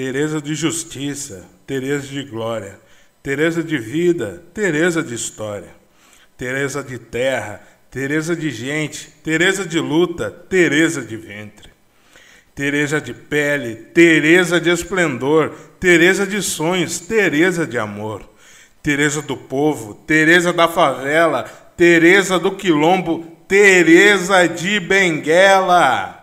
Teresa de justiça, Teresa de glória, Teresa de vida, Teresa de história, Teresa de terra, Teresa de gente, Teresa de luta, Teresa de ventre. Teresa de pele, Teresa de esplendor, Teresa de sonhos, Teresa de amor. Teresa do povo, Teresa da favela, Teresa do quilombo, Teresa de Benguela.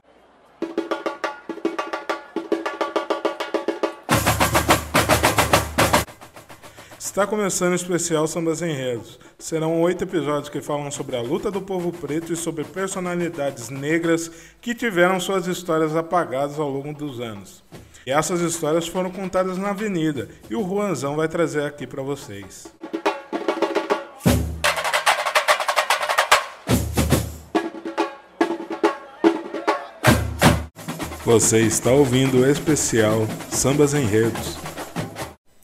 Está começando o especial Sambas Enredos. Serão oito episódios que falam sobre a luta do povo preto e sobre personalidades negras que tiveram suas histórias apagadas ao longo dos anos. E essas histórias foram contadas na avenida e o Juanzão vai trazer aqui para vocês. Você está ouvindo o especial Sambas Enredos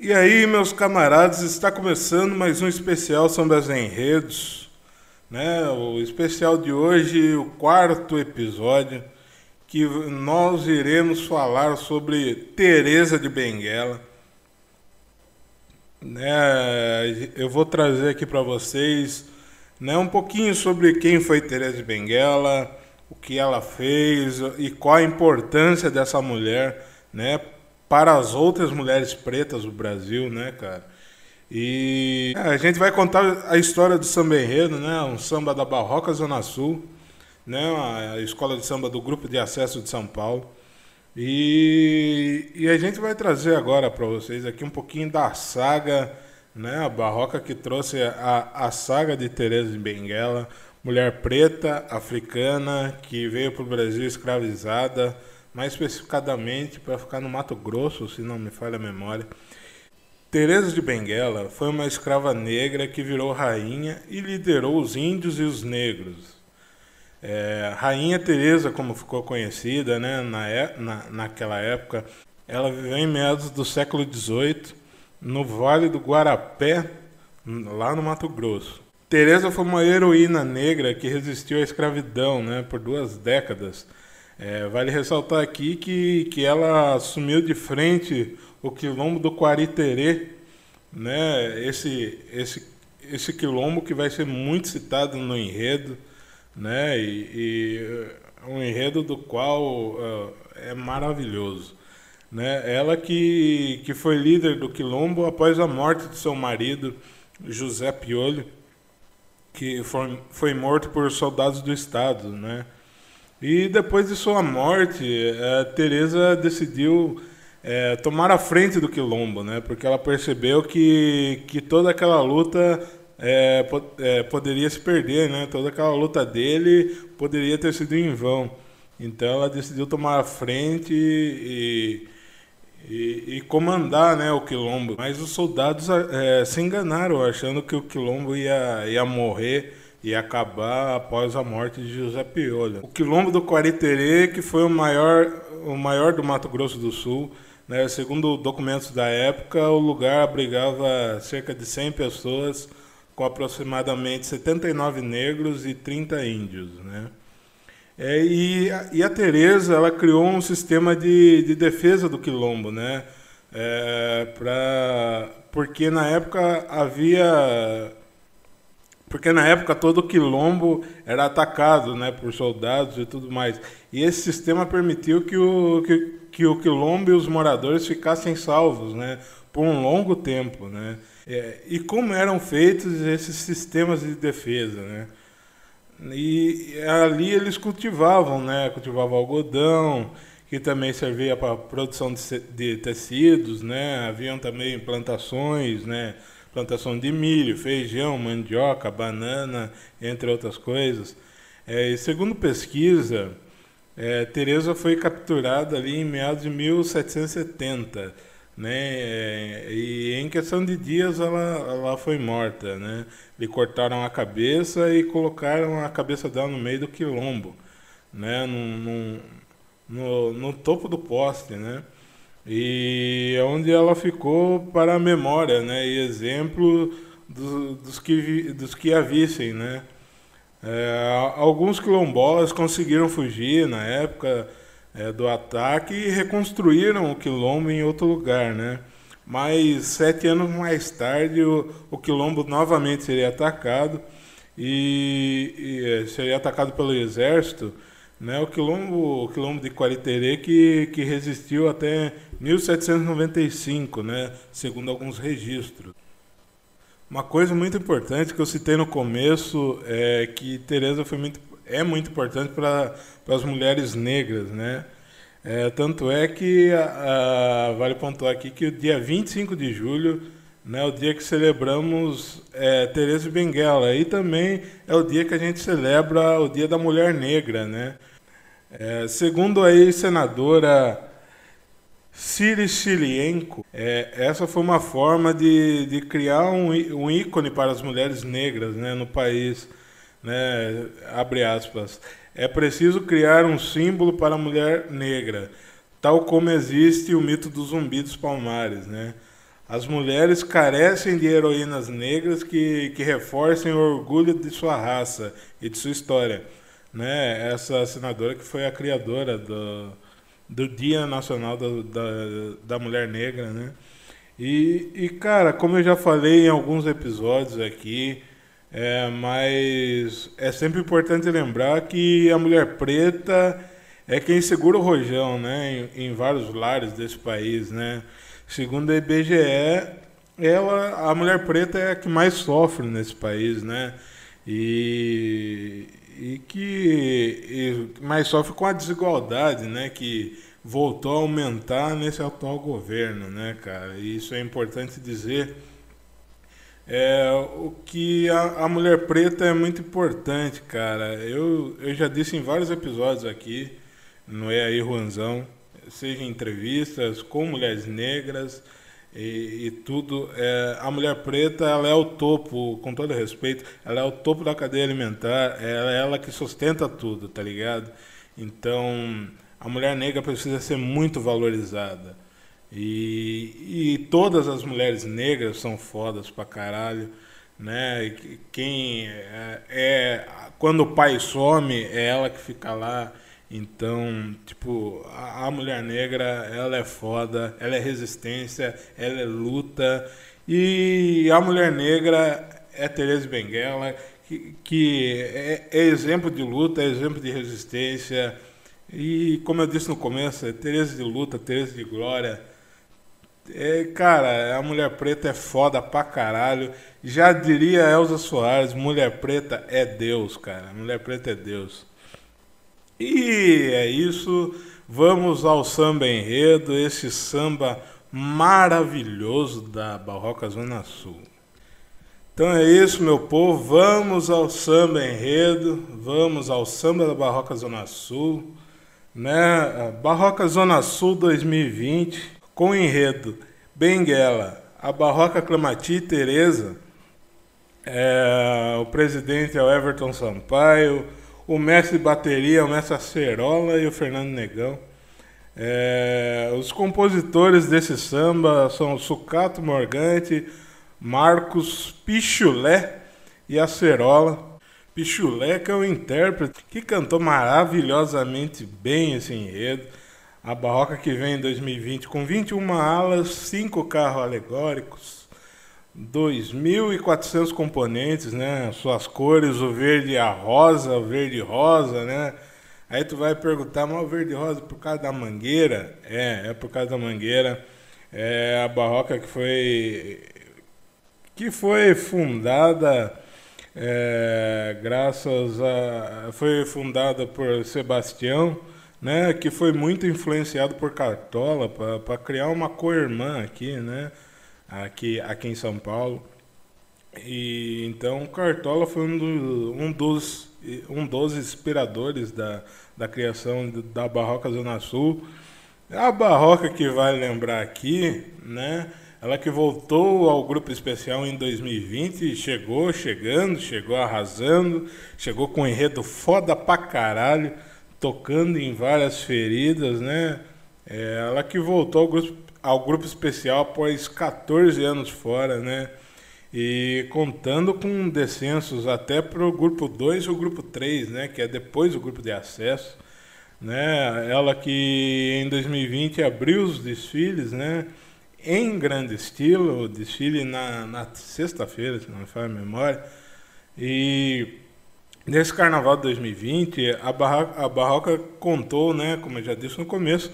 e aí, meus camaradas, está começando mais um especial sobre as enredos, né? O especial de hoje, o quarto episódio, que nós iremos falar sobre Teresa de Benguela. Né? Eu vou trazer aqui para vocês, né, um pouquinho sobre quem foi Teresa de Benguela, o que ela fez e qual a importância dessa mulher, né, para as outras mulheres pretas do Brasil, né, cara? E é, a gente vai contar a história do samba enredo, né? Um samba da Barroca Zona Sul, né? A escola de samba do Grupo de Acesso de São Paulo. E, e a gente vai trazer agora para vocês aqui um pouquinho da saga, né? A Barroca que trouxe a, a saga de Teresa de Benguela, mulher preta, africana, que veio para o Brasil escravizada, mais especificadamente para ficar no Mato Grosso, se não me falha a memória. Teresa de Benguela foi uma escrava negra que virou rainha e liderou os índios e os negros. É, rainha Teresa, como ficou conhecida né, na, é, na, naquela época, ela viveu em meados do século XVIII no Vale do Guarapé, lá no Mato Grosso. Teresa foi uma heroína negra que resistiu à escravidão né, por duas décadas é, vale ressaltar aqui que, que ela assumiu de frente o quilombo do Quariterê, né? esse, esse, esse quilombo que vai ser muito citado no enredo, né? e, e um enredo do qual uh, é maravilhoso. Né? Ela que, que foi líder do quilombo após a morte de seu marido, José Piolho, que foi, foi morto por soldados do Estado, né? E depois de sua morte, é, Teresa decidiu é, tomar a frente do quilombo, né? Porque ela percebeu que, que toda aquela luta é, é, poderia se perder, né? Toda aquela luta dele poderia ter sido em vão. Então ela decidiu tomar a frente e, e, e comandar né, o quilombo. Mas os soldados se enganaram, achando que o quilombo ia, ia morrer e acabar após a morte de José Piolho. O quilombo do Quariterê, que foi o maior, o maior do Mato Grosso do Sul, né, segundo documentos da época, o lugar abrigava cerca de 100 pessoas, com aproximadamente 79 negros e 30 índios. Né? É, e, e, a Tereza ela criou um sistema de, de defesa do quilombo, né? É, pra, porque na época havia porque na época todo o quilombo era atacado né, por soldados e tudo mais. E esse sistema permitiu que o, que, que o quilombo e os moradores ficassem salvos né, por um longo tempo. Né? É, e como eram feitos esses sistemas de defesa? Né? E ali eles cultivavam, né? cultivavam algodão, que também servia para produção de, de tecidos, né? haviam também plantações, né? Plantação de milho, feijão, mandioca, banana, entre outras coisas. É, e segundo pesquisa, é, Teresa foi capturada ali em meados de 1770, né? É, e em questão de dias ela, ela foi morta, né? Lhe cortaram a cabeça e colocaram a cabeça dela no meio do quilombo, né? No, no, no, topo do poste, né? E é onde ela ficou para a memória, né, e exemplo dos, dos que dos que a vissem, né. É, alguns quilombolas conseguiram fugir na época, é, do ataque e reconstruíram o quilombo em outro lugar, né? Mas sete anos mais tarde o, o quilombo novamente seria atacado e, e é, seria atacado pelo exército, né? O quilombo, o quilombo de Qualiterê que, que resistiu até 1795, né? Segundo alguns registros. Uma coisa muito importante que eu citei no começo é que Teresa foi muito é muito importante para as mulheres negras, né? É, tanto é que a, a, vale pontuar aqui que o dia 25 de julho né, é o dia que celebramos é, Teresa Benguela e também é o dia que a gente celebra o Dia da Mulher Negra, né? É, segundo a ex-senadora Ciri Chilienko, é, essa foi uma forma de, de criar um, um ícone para as mulheres negras né, no país né, abre aspas, é preciso criar um símbolo para a mulher negra, tal como existe o mito do zumbi dos palmares, né? As mulheres carecem de heroínas negras que, que reforcem o orgulho de sua raça e de sua história. Né? Essa senadora que foi a criadora do, do Dia Nacional da, da, da Mulher Negra. Né? E, e, cara, como eu já falei em alguns episódios aqui, é, mas é sempre importante lembrar que a mulher preta é quem segura o rojão, né, em, em vários lares desse país, né. Segundo a IBGE, ela, a mulher preta é a que mais sofre nesse país, né, e, e que e mais sofre com a desigualdade, né, que voltou a aumentar nesse atual governo, né, cara. E isso é importante dizer é, o que a, a, mulher preta é muito importante, cara. Eu, eu já disse em vários episódios aqui, no É aí, Juanzão, seja entrevistas com mulheres negras e, e tudo. É, a mulher preta, ela é o topo, com todo respeito, ela é o topo da cadeia alimentar, ela é ela que sustenta tudo, tá ligado? Então, a mulher negra precisa ser muito valorizada. E, e todas as mulheres negras são fodas pra caralho, né? Quem é, é, quando o pai some, é ela que fica lá. Então, tipo, a, a, mulher negra, ela é foda, ela é resistência, ela é luta. E a mulher negra é Teresa Benguela, que, que é, é, exemplo de luta, é exemplo de resistência. E, como eu disse no começo, é Teresa de luta, Teresa de glória. É, cara, a mulher preta é foda pra caralho. Já diria Elza Soares, mulher preta é Deus, cara. Mulher preta é Deus. E é isso. Vamos ao samba enredo, esse samba maravilhoso da Barroca Zona Sul. Então é isso, meu povo. Vamos ao samba enredo, vamos ao samba da Barroca Zona Sul, né? Barroca Zona Sul 2020 com enredo Benguela, a Barroca Clamati Teresa, é, o presidente é o Everton Sampaio, o mestre bateria o mestre Acerola e o Fernando Negão. É, os compositores desse samba são Sucato Morgante, Marcos Pichulé e Acerola. Pichulé que é o intérprete que cantou maravilhosamente bem esse enredo. A Barroca que vem em 2020 com 21 alas, 5 carros alegóricos, 2.400 componentes, né? Suas cores, o verde e a rosa, o verde e rosa, né? Aí tu vai perguntar, mas o verde e rosa por causa da mangueira? É, é por causa da mangueira. É a Barroca que foi que foi fundada é, graças a foi fundada por Sebastião né, que foi muito influenciado por Cartola para criar uma co-irmã aqui, né, aqui, aqui em São Paulo. E então Cartola foi um, do, um dos um dos inspiradores da, da criação da Barroca Zona Sul. A Barroca que vai lembrar aqui, né? Ela que voltou ao grupo especial em 2020, chegou chegando, chegou arrasando, chegou com um enredo foda pra caralho tocando em várias feridas, né? É, ela que voltou ao grupo, ao grupo especial após 14 anos fora, né? E contando com descensos até para o grupo 2 e o grupo 3, né? Que é depois do grupo de acesso. né? Ela que em 2020 abriu os desfiles, né? Em grande estilo, o desfile na, na sexta-feira, se não me falha a memória. E nesse carnaval de 2020, a Barroca, a Barroca contou, né, como eu já disse no começo,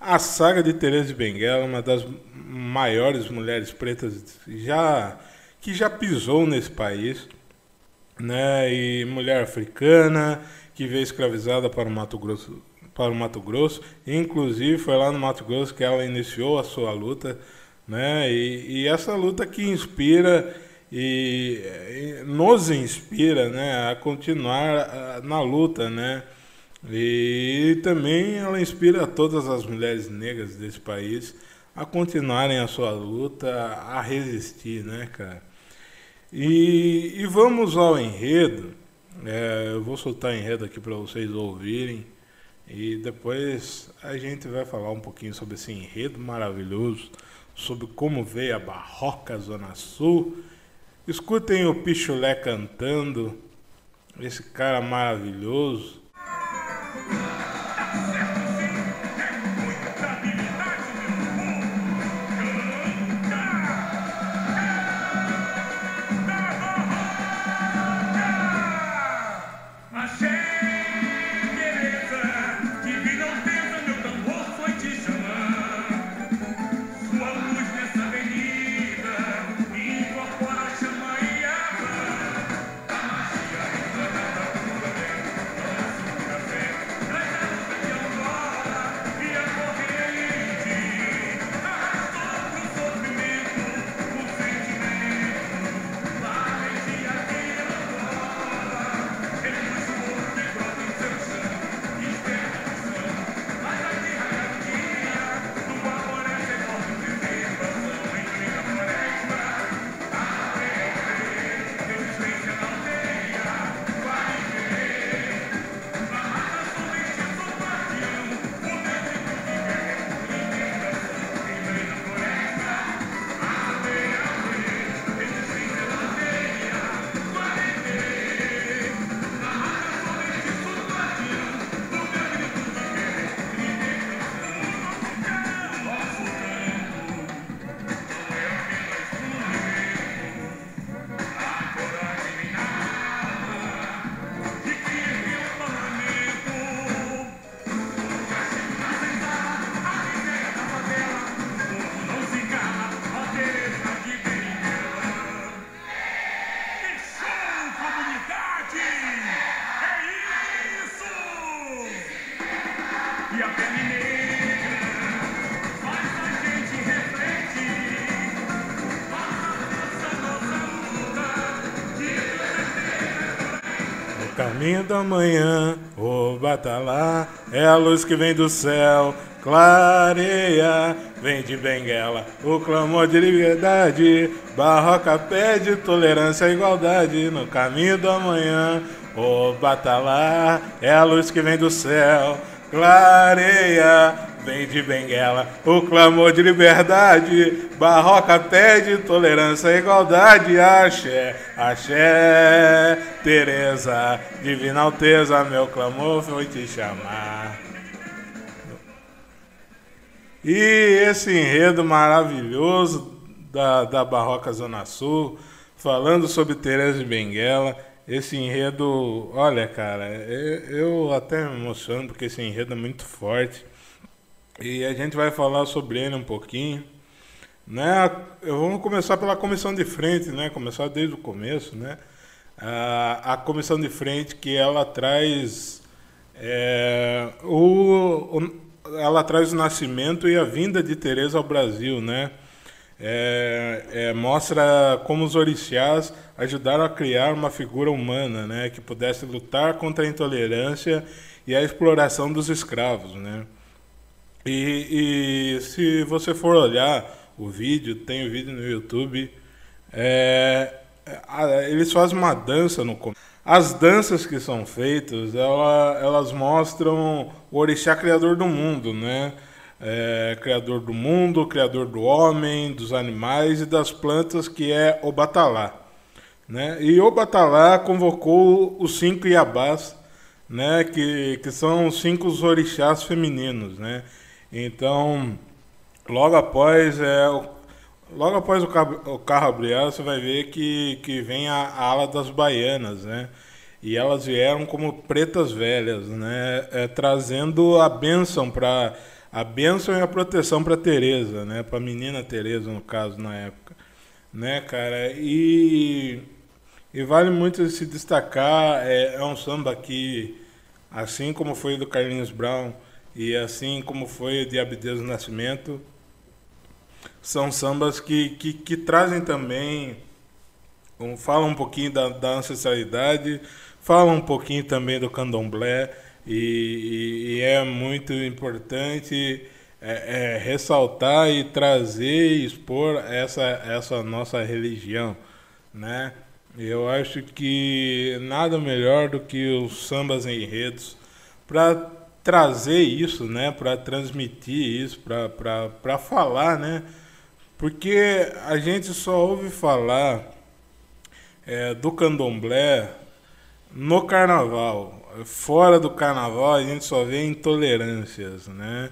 a saga de Teresa Benguela, uma das maiores mulheres pretas já que já pisou nesse país, né? E mulher africana que veio escravizada para o Mato Grosso, para o Mato Grosso, inclusive foi lá no Mato Grosso que ela iniciou a sua luta, né? E, e essa luta que inspira e, e, nos inspira, né, a continuar na luta, né? E também ela inspira todas as mulheres negras desse país a continuarem a sua luta, a resistir, né, cara? E, e vamos ao enredo. É, eu vou soltar enredo aqui para vocês ouvirem. E depois a gente vai falar um pouquinho sobre esse enredo maravilhoso, sobre como veio a Barroca Zona Sul. Escutem o Pichulé cantando, esse cara maravilhoso. Caminho da manhã, o batalá é a luz que vem do céu, clareia, vem de Benguela, o clamor de liberdade, barroca pede tolerância e igualdade, no caminho da manhã, o batalá é a luz que vem do céu, clareia, vem de Benguela, o clamor de liberdade, Barroca pede tolerância e igualdade, axé, axé, Tereza, divina alteza, meu clamor foi te chamar. E esse enredo maravilhoso da, da Barroca Zona Sul, falando sobre Tereza de Benguela, esse enredo, olha cara, eu até me emociono porque esse enredo é muito forte. E a gente vai falar sobre ele um pouquinho. Né? Vamos começar pela comissão de frente, né? Começar desde o começo, né? A, a comissão de frente que ela traz é, o, o, ela traz o nascimento e a vinda de Teresa ao Brasil, né? É, é, mostra como os orixás ajudaram a criar uma figura humana, né? Que pudesse lutar contra a intolerância e a exploração dos escravos, né? E, e, se você for olhar o vídeo, tem o um vídeo no YouTube, é, eles fazem uma dança no As danças que são feitas, ela, elas mostram o orixá criador do mundo, né? É, criador do mundo, criador do homem, dos animais e das plantas, que é o Batalá. Né? E o Batalá convocou os cinco Iabás né? Que, que são os cinco orixás femininos, né? Então, logo após é, logo após o, carro abrir, você vai ver que, que vem a ala das baianas, né? E elas vieram como pretas velhas, né? É, trazendo a bênção para a bênção e a proteção para Teresa, né? Para a menina Teresa no caso na época, né, cara? E e vale muito se destacar é, é um samba que assim como foi do Carlinhos Brown e assim como foi de Abdeus Nascimento, são sambas que, que, que trazem também, um, falam um pouquinho da, da ancestralidade, falam um pouquinho também do candomblé, e, e, e é muito importante é, é, ressaltar e trazer e expor essa, essa nossa religião, né? Eu acho que nada melhor do que os sambas enredos para trazer isso, né? Para transmitir isso, para falar, né? Porque a gente só ouve falar é, do candomblé no carnaval. Fora do carnaval a gente só vê intolerâncias, né?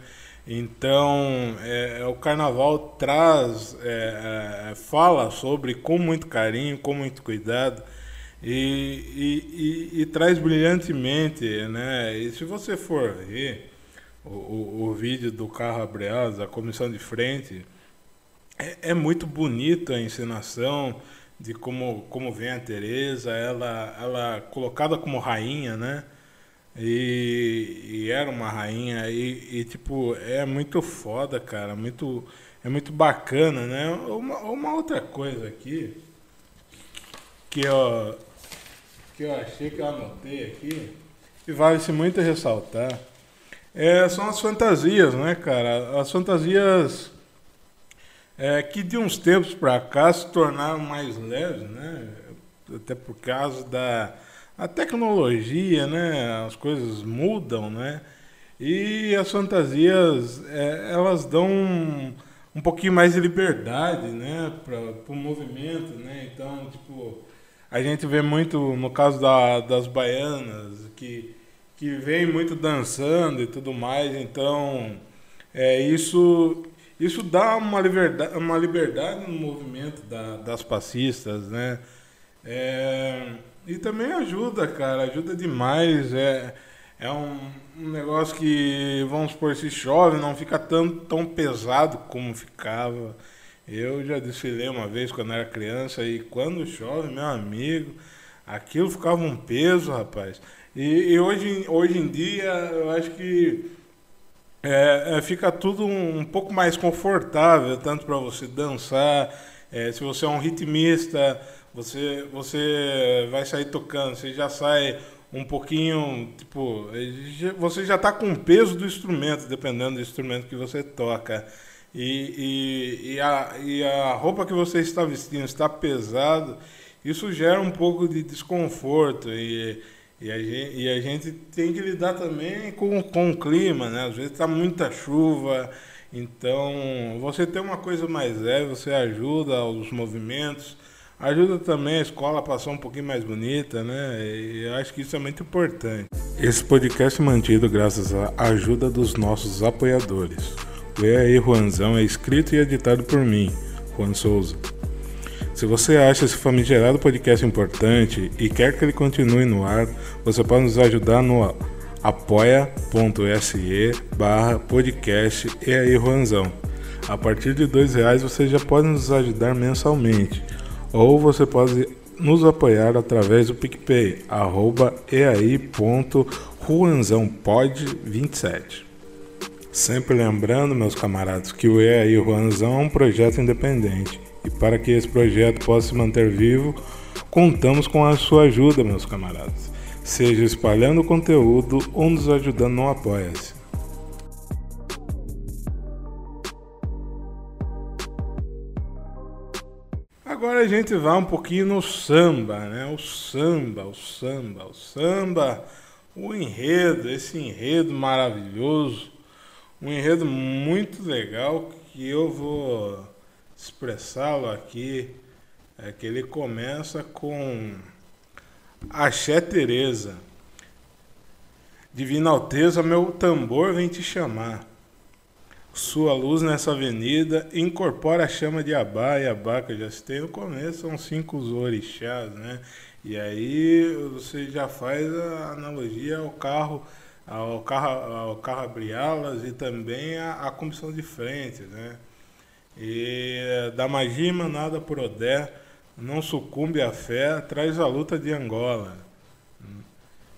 Então é, o carnaval traz, é, é, fala sobre com muito carinho, com muito cuidado e, e, e, e traz brilhantemente, né? E se você for ver o, o, o vídeo do carro Abreados, a comissão de frente, é, é, muito bonita a encenação de como, como vem a Teresa, ela, ela colocada como rainha, né? E, e era uma rainha e, e, tipo, é muito foda, cara, muito, é muito bacana, né? Uma, uma outra coisa aqui que eu, que eu achei que eu anotei aqui, e vale-se muito ressaltar, é, são as fantasias, né, cara? As fantasias é, que de uns tempos para cá se tornaram mais leves, né? Até por causa da a tecnologia, né? As coisas mudam, né? E as fantasias, é, elas dão um, um, pouquinho mais de liberdade, né? Para o movimento, né? Então, tipo, a gente vê muito no caso da, das baianas que que vem muito dançando e tudo mais, então é isso isso dá uma liberdade, uma liberdade no movimento da, das passistas, né? É, e também ajuda, cara, ajuda demais. É, é um, um, negócio que, vamos supor, se chove, não fica tão, tão pesado como ficava. Eu já desfilei uma vez quando era criança e quando chove, meu amigo, aquilo ficava um peso, rapaz. E, e hoje, hoje em dia, eu acho que é, é, fica tudo um, um, pouco mais confortável, tanto para você dançar, é, se você é um ritmista, você, você vai sair tocando, você já sai um pouquinho, tipo, você já está com o peso do instrumento, dependendo do instrumento que você toca. E, e, e, a, e a roupa que você está vestindo está pesado, isso gera um pouco de desconforto. E, e a, gente, e a gente tem que lidar também com, com o clima, né? Às vezes está muita chuva, então você tem uma coisa mais leve, você ajuda os movimentos, ajuda também a escola a passar um pouquinho mais bonita, né? E acho que isso é muito importante. Esse podcast é mantido graças à ajuda dos nossos apoiadores. E aí, Juanzão é escrito e editado por mim, Juan Souza. Se você acha esse famigerado podcast importante e quer que ele continue no ar, você pode nos ajudar no apoia.se barra podcast e aí Juanzão. A partir de dois reais você já pode nos ajudar mensalmente, ou você pode nos apoiar através do PicPay, arroba eai.ruanzãopod27. Sempre lembrando, meus camaradas, que o EAI Ruanzão é um projeto independente e para que esse projeto possa se manter vivo, contamos com a sua ajuda, meus camaradas. Seja espalhando conteúdo ou nos ajudando no Apoia-se. Agora a gente vai um pouquinho no samba, né? O samba, o samba, o samba, o enredo, esse enredo maravilhoso, um enredo muito legal que eu vou expressá-lo aqui é que ele começa com Axé Teresa. Divina Alteza, meu tambor vem te chamar. Sua luz nessa avenida incorpora a chama de Abá e Abá, que eu já citei no começo, são cinco orixás, né? E aí você já faz a analogia ao carro, ao carro, ao carro abri-alas e também a, a comissão de frente, né? E da magia emanada por Odé, não sucumbe à fé, traz a luta de Angola.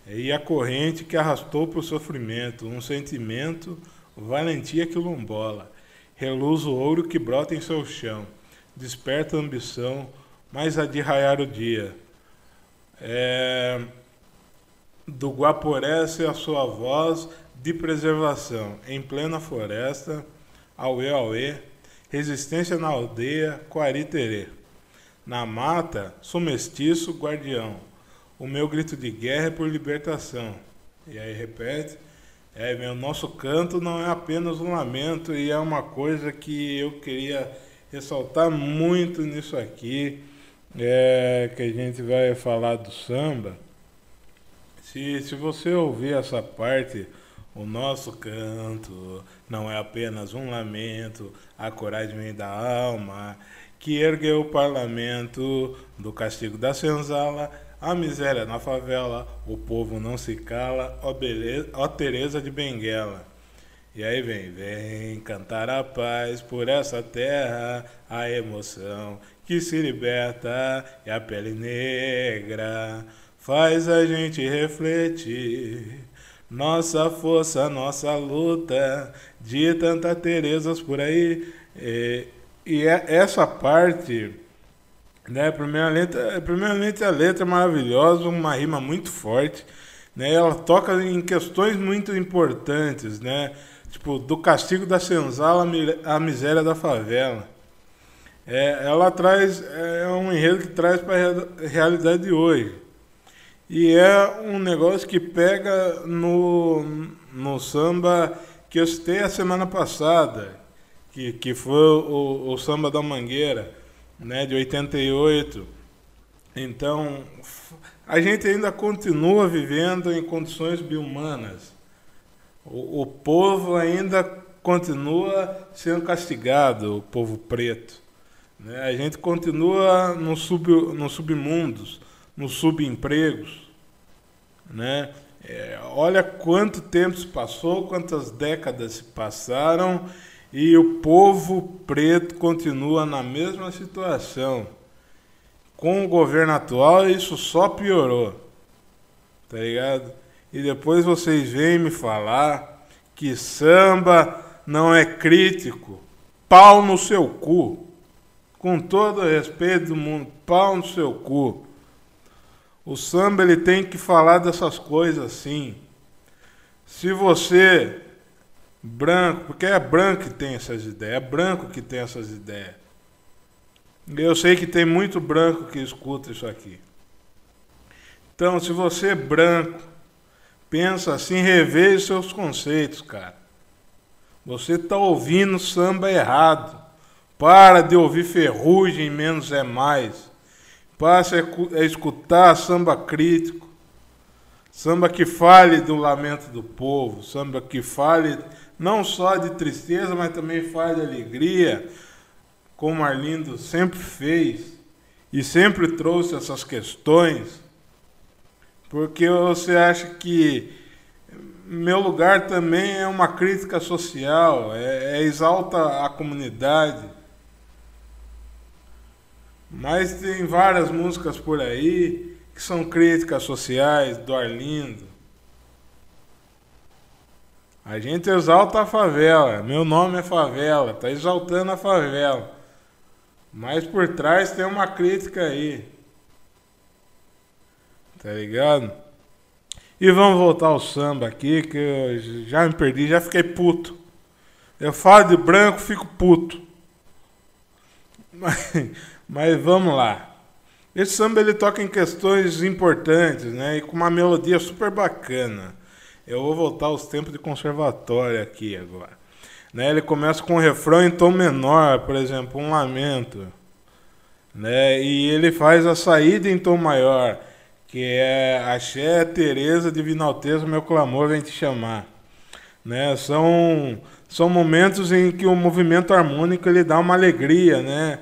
E a corrente que arrastou para o sofrimento, um sentimento, valentia quilombola. Reluz o ouro que brota em seu chão, desperta a ambição, mais a de raiar o dia. É, do Guaporé a sua voz de preservação, em plena floresta, auê, auê, resistência na aldeia, Quariterê. Na mata, sou mestiço, guardião, o meu grito de guerra é por libertação. E aí repete, é, meu nosso canto não é apenas um lamento e é uma coisa que eu queria ressaltar muito nisso aqui, é, que a gente vai falar do samba. Se, se você ouvir essa parte, o nosso canto não é apenas um lamento, a coragem da alma, que ergueu o parlamento do castigo da senzala a miséria na favela, o povo não se cala, ó, beleza, ó Teresa de Benguela. E aí vem, vem cantar a paz por essa terra, a emoção que se liberta e a pele negra faz a gente refletir. Nossa força, nossa luta, de tantas Terezas por aí. E, e é essa parte né? Primeiramente, primeiramente a letra é maravilhosa, uma rima muito forte. Né? Ela toca em questões muito importantes, né? Tipo, do castigo da senzala à miséria da favela. É, ela traz, é um enredo que traz para a realidade de hoje. E é um negócio que pega no, no samba que eu citei a semana passada, que, que foi o, o samba da Mangueira né, de 88. Então, a gente ainda continua vivendo em condições bihumanas. O, o povo ainda continua sendo castigado, o povo preto. Né? A gente continua no, sub, no submundos, nos subempregos. Né? É, olha quanto tempo se passou, quantas décadas se passaram e o povo preto continua na mesma situação. Com o governo atual, isso só piorou. Tá ligado? E depois vocês vêm me falar que samba não é crítico. Pau no seu cu. Com todo o respeito do mundo, pau no seu cu. O samba ele tem que falar dessas coisas sim. Se você Branco, porque é branco que tem essas ideias, é branco que tem essas ideias. Eu sei que tem muito branco que escuta isso aqui. Então, se você é branco, pensa assim, reveja seus conceitos, cara. Você está ouvindo samba errado. Para de ouvir ferrugem, menos é mais. Passe a escutar samba crítico. Samba que fale do lamento do povo, samba que fale não só de tristeza, mas também faz de alegria, como Arlindo sempre fez e sempre trouxe essas questões, porque você acha que meu lugar também é uma crítica social, é, é exalta a comunidade. Mas tem várias músicas por aí que são críticas sociais do Arlindo. A gente exalta a favela. Meu nome é favela. Tá exaltando a favela. Mas por trás tem uma crítica aí. Tá ligado? E vamos voltar ao samba aqui, que eu já me perdi, já fiquei puto. Eu falo de branco, fico puto. Mas, mas vamos lá. Esse samba ele toca em questões importantes, né? E com uma melodia super bacana. Eu vou voltar aos tempos de conservatório aqui agora. Né, ele começa com um refrão em tom menor, por exemplo, um lamento. Né, e ele faz a saída em tom maior, que é Axé, Tereza, Divina Alteza, meu clamor vem te chamar. Né? São, são momentos em que o movimento harmônico ele dá uma alegria, né?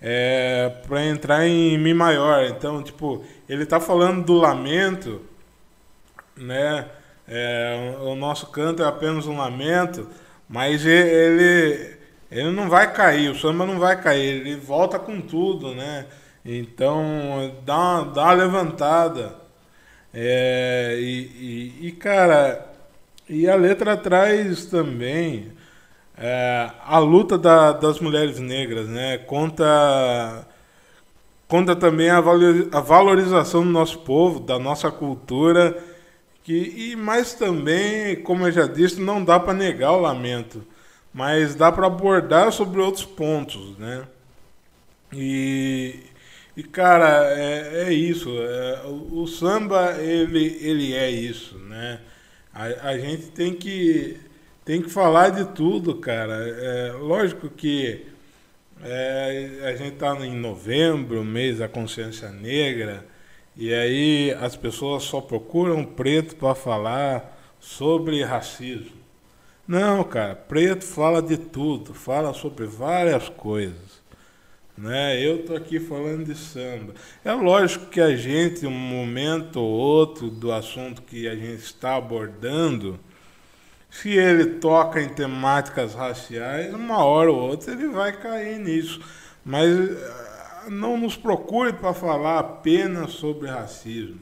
É, para entrar em Mi maior. Então, tipo, ele está falando do lamento, né? É, o nosso canto é apenas um lamento, mas ele, ele não vai cair, o samba não vai cair, ele volta com tudo, né? Então dá uma, dá uma levantada. É, e, e, e, cara, e a letra traz também é, a luta da, das mulheres negras, né? Conta, conta também a, valorização do nosso povo, da nossa cultura que, e mais também, como eu já disse, não dá para negar o lamento, mas dá para abordar sobre outros pontos, né? E, e cara, é, é isso. É, o, o, samba ele, ele é isso, né? A, a gente tem que tem que falar de tudo, cara. É, lógico que é, a gente está em novembro, mês da consciência negra. E aí as pessoas só procuram preto para falar sobre racismo. Não, cara, preto fala de tudo, fala sobre várias coisas. Né? Eu tô aqui falando de samba. É lógico que a gente, um momento ou outro do assunto que a gente está abordando, se ele toca em temáticas raciais, uma hora ou outra ele vai cair nisso. Mas não nos procure para falar apenas sobre racismo.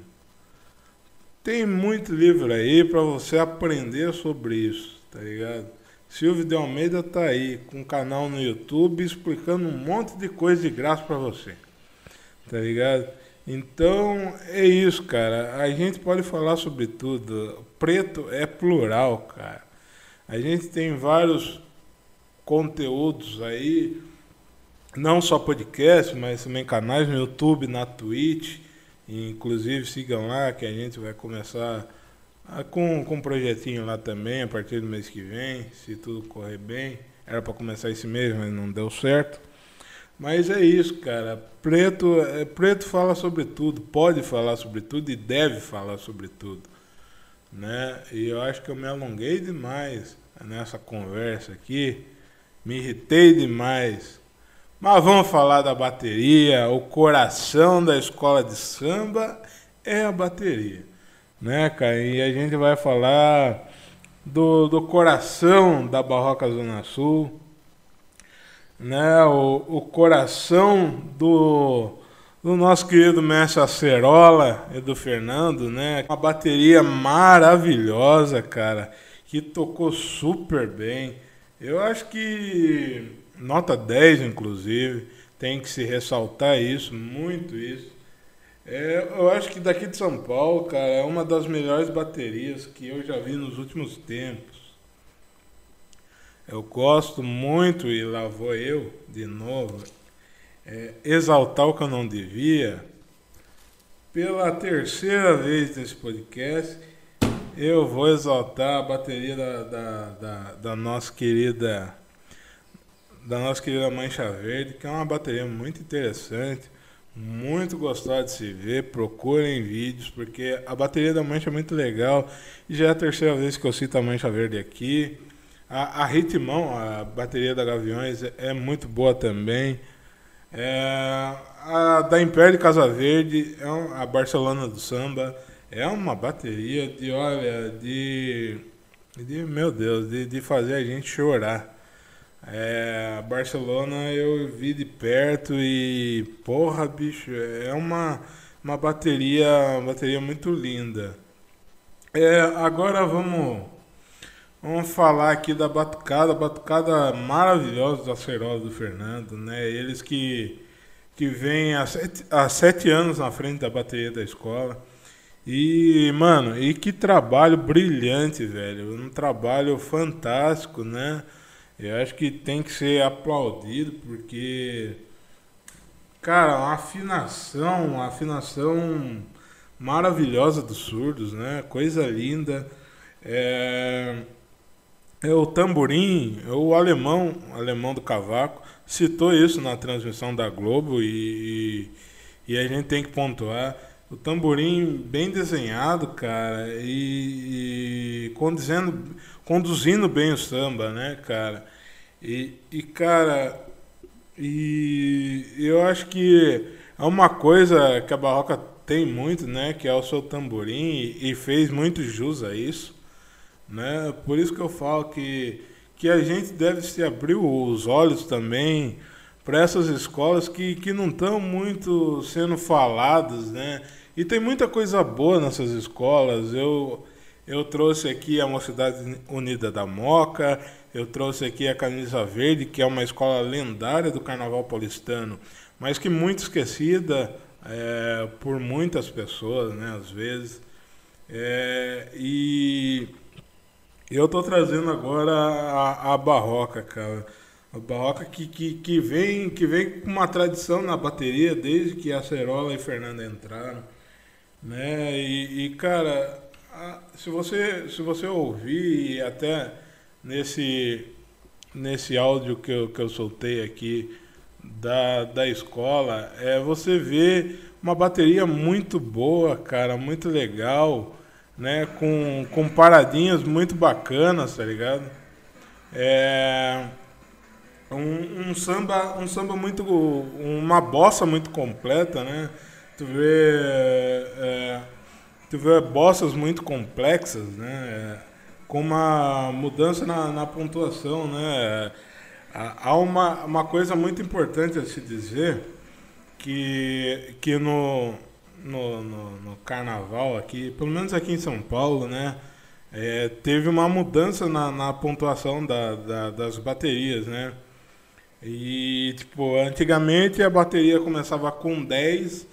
Tem muito livro aí para você aprender sobre isso, tá ligado? Silvio de Almeida tá aí com um canal no YouTube explicando um monte de coisa de graça para você. Tá ligado? Então, é isso, cara. A gente pode falar sobre tudo. Preto é plural, cara. A gente tem vários conteúdos aí não só podcast, mas também canais no YouTube, na Twitch. Inclusive sigam lá que a gente vai começar a, com, com um projetinho lá também a partir do mês que vem, se tudo correr bem. Era para começar esse mês, mas não deu certo. Mas é isso, cara. Preto, é, preto fala sobre tudo, pode falar sobre tudo e deve falar sobre tudo. Né? E eu acho que eu me alonguei demais nessa conversa aqui, me irritei demais. Mas vamos falar da bateria. O coração da escola de samba é a bateria, né, cara? E a gente vai falar do, do coração da Barroca Zona Sul, né? O, o coração do, do nosso querido mestre Acerola e do Fernando, né? Uma bateria maravilhosa, cara, que tocou super bem. Eu acho que nota 10, inclusive, tem que se ressaltar isso, muito isso. É, eu acho que daqui de São Paulo, cara, é uma das melhores baterias que eu já vi nos últimos tempos. Eu gosto muito, e lá vou eu de novo, é, exaltar o que eu não devia. Pela terceira vez nesse podcast, eu vou exaltar a bateria da, da, da, da nossa querida da nossa querida Mancha Verde, que é uma bateria muito interessante, muito gostosa de se ver. Procurem vídeos, porque a bateria da Mancha é muito legal. E já é a terceira vez que eu cito a Mancha Verde aqui. A, a Ritmão, a bateria da Gaviões, é muito boa também. É, a da Império Casa Verde, é um, a Barcelona do Samba, é uma bateria de, olha, de, de meu Deus, de, de fazer a gente chorar. É, Barcelona eu vi de perto e porra, bicho, é uma, uma bateria, uma bateria muito linda. É, agora vamos vamos falar aqui da batucada, batucada maravilhosa da Cerola do Fernando, né? Eles que que vêm há sete, há sete anos na frente da bateria da escola. E, mano, e que trabalho brilhante, velho. Um trabalho fantástico, né? Eu acho que tem que ser aplaudido porque, cara, uma afinação, uma afinação maravilhosa dos surdos, né? Coisa linda. É o tamborim, é o alemão, alemão do cavaco, citou isso na transmissão da Globo e, e, e a gente tem que pontuar. o tamborim bem desenhado, cara, e, e conduzindo, bem o samba, né, cara? E, e cara, e eu acho que é uma coisa que a Barroca tem muito, né, que é o seu tamborim, e fez muito jus a isso, né? Por isso que eu falo que, que a gente deve se abrir os olhos também para essas escolas que, que não estão muito sendo faladas, né? E tem muita coisa boa nessas escolas. Eu, eu trouxe aqui a Mocidade Unida da Moca, eu trouxe aqui a Camisa Verde, que é uma escola lendária do Carnaval paulistano, mas que muito esquecida é, por muitas pessoas, né? Às vezes. É, e eu estou trazendo agora a, a Barroca, cara. A barroca que, que, que, vem, que vem com uma tradição na bateria desde que a Cerola e Fernanda entraram. Né? E, e cara, a, se, você, se você ouvir até nesse, nesse áudio que eu, que eu soltei aqui da, da escola, é, você vê uma bateria muito boa, cara, muito legal, né? Com, com paradinhas muito bacanas, tá ligado? É um, um, samba, um samba muito, uma bossa muito completa, né? Tu vê, é, tu vê bossas muito complexas, né? Com uma mudança na, na pontuação, né? Há uma, uma coisa muito importante a se dizer que, que no, no, no, no carnaval aqui, pelo menos aqui em São Paulo, né? É, teve uma mudança na, na pontuação da, da, das baterias, né? E, tipo, antigamente a bateria começava com 10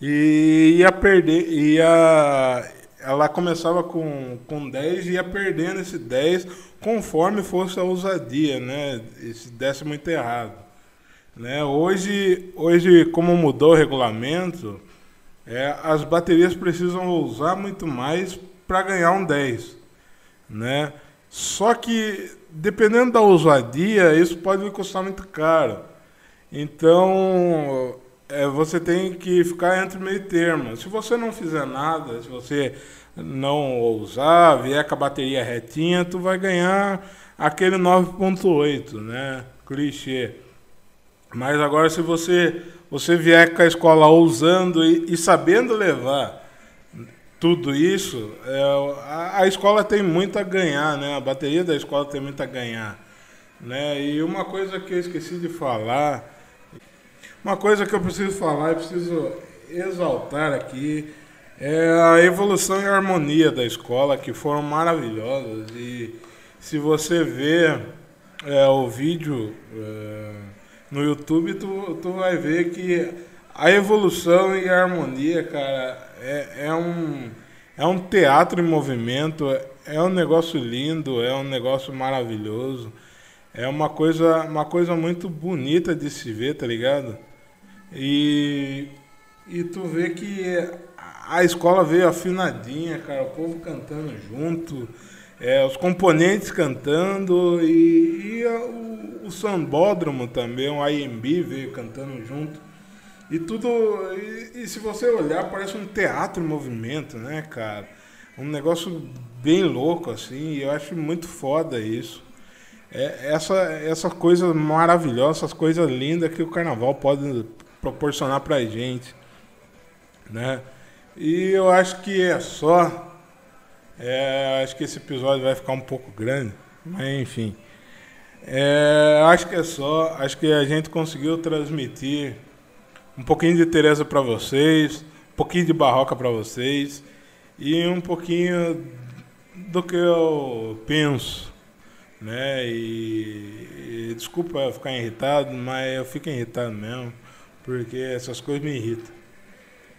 e ia perder, ia, ela começava com, com 10 e ia perdendo esse 10 conforme fosse a ousadia, né? Esse muito errado. Né? Hoje, hoje, como mudou o regulamento, é, as baterias precisam usar muito mais para ganhar um 10. Né? Só que dependendo da ousadia, isso pode custar muito caro. Então, é, você tem que ficar entre meio termo. Se você não fizer nada, se você não ousar, vier com a bateria retinha, tu vai ganhar aquele 9.8, né? Clichê. Mas agora se você você vier com a escola ousando e, e sabendo levar tudo isso, é, a, a, escola tem muito a ganhar, né? A bateria da escola tem muito a ganhar, né? E uma coisa que eu esqueci de falar, uma coisa que eu preciso falar, eu preciso exaltar aqui, é a evolução e a harmonia da escola, que foram maravilhosas. E se você ver é, o vídeo é, no YouTube, tu, tu vai ver que a evolução e a harmonia, cara, é, é, um, é um teatro em movimento, é um negócio lindo, é um negócio maravilhoso. É uma coisa, uma coisa muito bonita de se ver, tá ligado? E, e tu vê que a escola veio afinadinha, cara, o povo cantando junto, é, os componentes cantando e, e a, o, o sambódromo também, o IMB veio cantando junto. E tudo. E, e, se você olhar, parece um teatro em movimento, né, cara? Um negócio bem louco, assim, e eu acho muito foda isso. É, essa, essa coisa maravilhosa, essas coisas lindas que o carnaval pode proporcionar pra gente, né? E eu acho que é só. É, acho que esse episódio vai ficar um pouco grande, mas enfim. É, acho que é só. Acho que a gente conseguiu transmitir um pouquinho de Teresa para vocês, um pouquinho de Barroca para vocês e um pouquinho do que eu penso, né? E, e desculpa ficar irritado, mas eu fico irritado mesmo, porque essas coisas me irritam.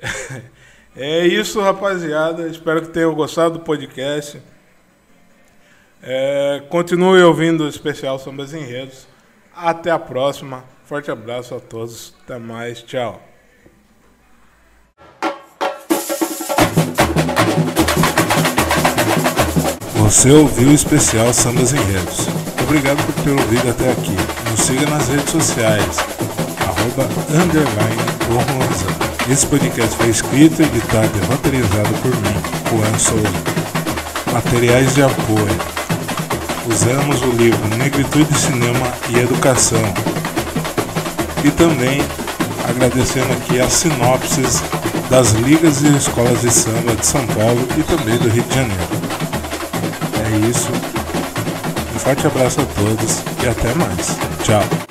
é isso, rapaziada. Espero que tenham gostado do podcast. É, continue ouvindo o especial Sambas Enredos. Até a próxima. Forte abraço a todos. Até mais. Tchau. Você ouviu o especial Sambas Enredos. Obrigado por ter ouvido até aqui. Nos siga nas redes sociais. Arroba underline Esse podcast foi escrito, editado e roteirizado por mim, Juan Souza. Materiais de apoio. Usamos o livro Negritude, Cinema e Educação. E também agradecendo aqui as sinopses das ligas e escolas de samba de São Paulo e também do Rio de Janeiro. É isso. Um forte abraço a todos e até mais. Tchau.